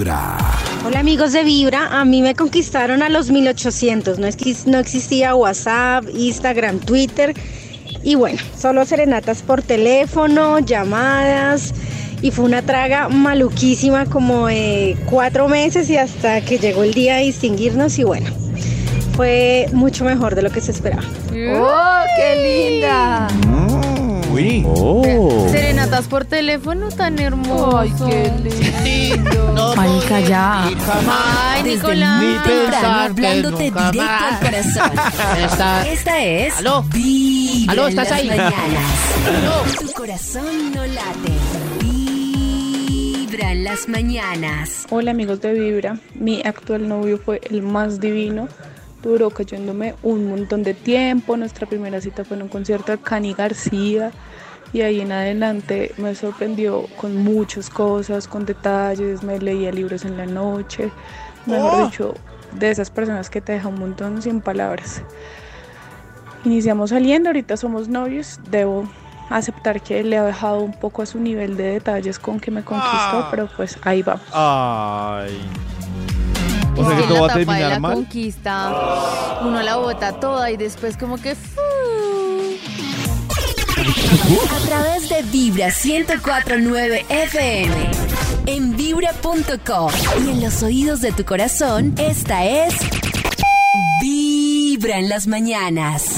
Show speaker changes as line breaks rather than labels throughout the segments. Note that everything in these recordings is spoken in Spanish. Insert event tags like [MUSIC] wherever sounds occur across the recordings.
Vibra.
Hola amigos de Vibra, a mí me conquistaron a los 1800, no, es- no existía WhatsApp, Instagram, Twitter y bueno, solo serenatas por teléfono, llamadas y fue una traga maluquísima como de cuatro meses y hasta que llegó el día de distinguirnos y bueno, fue mucho mejor de lo que se esperaba.
¡Oh, qué linda! Serenatas por teléfono tan hermoso.
Ay, qué lindo. [LAUGHS]
Marica, ya. Ay,
Desde
Nicolás.
muy temprano hablándote directo
más.
al corazón. [LAUGHS]
Está-
Esta es
¿Aló?
Vibra
¿Aló, estás ahí?
mañanas. Tu corazón no late. Vibra en las mañanas.
Hola amigos de Vibra, mi actual novio fue el más divino, duró cayéndome un montón de tiempo, nuestra primera cita fue en un concierto de Cani García y ahí en adelante me sorprendió con muchas cosas, con detalles, me leía libros en la noche, mejor dicho, de esas personas que te dejan un montón sin palabras. Iniciamos saliendo, ahorita somos novios, debo aceptar que le ha dejado un poco a su nivel de detalles con que me conquistó, pero pues ahí va.
Ay. O sea
que
todo
la
va a terminar
la
mal.
conquista, uno la bota toda y después como que...
A través de Vibra 1049 FM. En vibra.com. Y en los oídos de tu corazón, esta es. Vibra en las mañanas.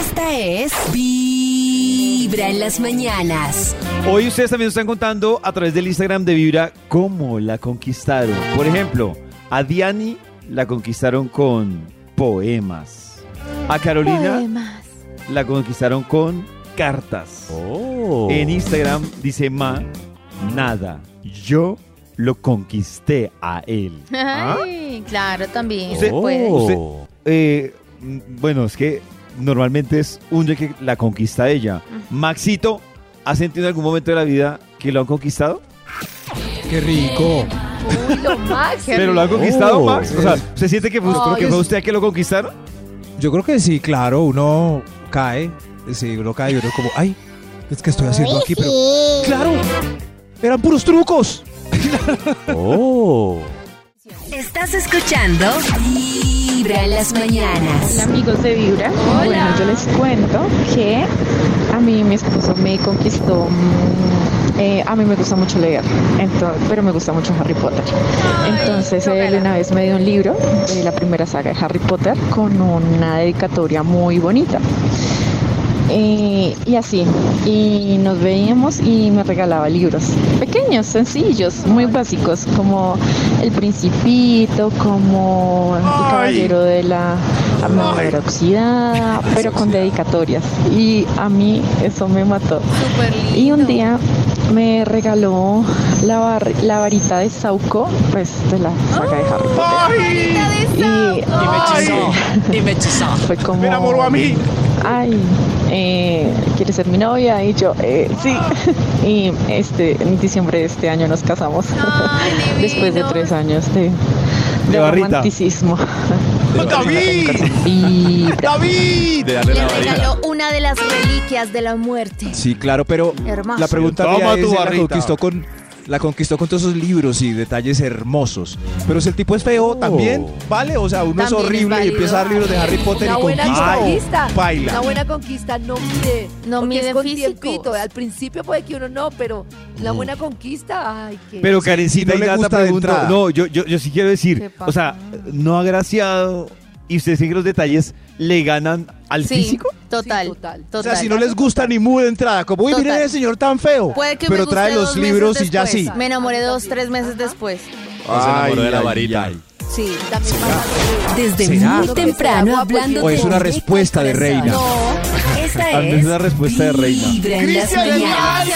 Esta es. Vibra en las mañanas.
Hoy ustedes también nos están contando a través del Instagram de Vibra cómo la conquistaron. Por ejemplo, a Diani la conquistaron con poemas. A Carolina
Poemas.
la conquistaron con cartas. En Instagram dice Ma, nada. Yo lo conquisté a él. ¿Ah? [LAUGHS]
Ay, claro, también.
Usted-
se puede.
usted- eh, bueno, es que normalmente es un que la conquista a ella. Maxito, ¿ha sentido en algún momento de la vida que lo han conquistado?
Qué rico.
Uy, lo [LAUGHS] máximo.
¿Pero lo han conquistado,
Oh.
Max? O sea, ¿se siente que fue,
Ay,
que fue usted que lo conquistaron?
Yo creo que sí, claro, uno cae. Sí, uno cae y uno como, ay, es que estoy haciendo aquí, pero. ¡Claro! ¡Eran puros trucos! [LAUGHS]
Estás escuchando Vibra en las mañanas.
Hola amigos de Vibra. Bueno, yo les cuento que a mí mi esposo me conquistó. mm, eh, a mí me gusta mucho leer, entonces, pero me gusta mucho Harry Potter. Entonces él una vez me dio un libro de la primera saga de Harry Potter con una dedicatoria muy bonita. Eh, y así, y nos veíamos y me regalaba libros. Pequeños, sencillos, muy básicos, como El Principito, como El Caballero de la Armadura Oxidada, pero con dedicatorias. Y a mí eso me mató. Y un día me regaló la, bar- la varita de Sauco, pues de la saga de Harry Potter. Y,
Y me hechizó.
fue como.
Me enamoró a mí.
Ay, eh, ¿quieres ser mi novia? Y yo, eh, sí. [LAUGHS] Y este, en diciembre de este año nos casamos.
Ay, [LAUGHS]
Después de tres años de, romanticismo. [LAUGHS]
¡David!
Y
¡David!
Le regaló una de las reliquias de la muerte.
Sí, claro, pero
Hermoso.
la pregunta
Toma
mía es,
tu
la conquistó con la conquistó con todos esos libros y detalles hermosos. Pero si el tipo es feo, también vale. O sea, uno es
También es
horrible y
válido.
empieza a dar libros de Harry Potter
Una
y
buena
conquista.
conquista.
Baila.
Una buena conquista no mide.
No mide
es con tiempito. Al principio puede que uno no, pero la buena conquista, ay, qué.
Pero Karencita
no
y
le
Nata
gusta de
preguntó-
entrada.
No, yo, yo, yo sí quiero decir,
¿Qué
o sea, no agraciado y ustedes creen que los detalles le ganan al
Sí,
físico.
Total,
Sí, total.
total.
O sea, si no les gusta ni mu de entrada, como, uy, miren ese señor tan feo.
Puede que me
pero trae los libros y ya sí.
Me enamoré dos, tres meses después.
O se enamoró de la varita.
Sí, también pasa.
Desde
¿Será?
muy temprano hablando
O es una [LAUGHS] respuesta de reina.
No, esta es
es una respuesta de reina.
Mañanas.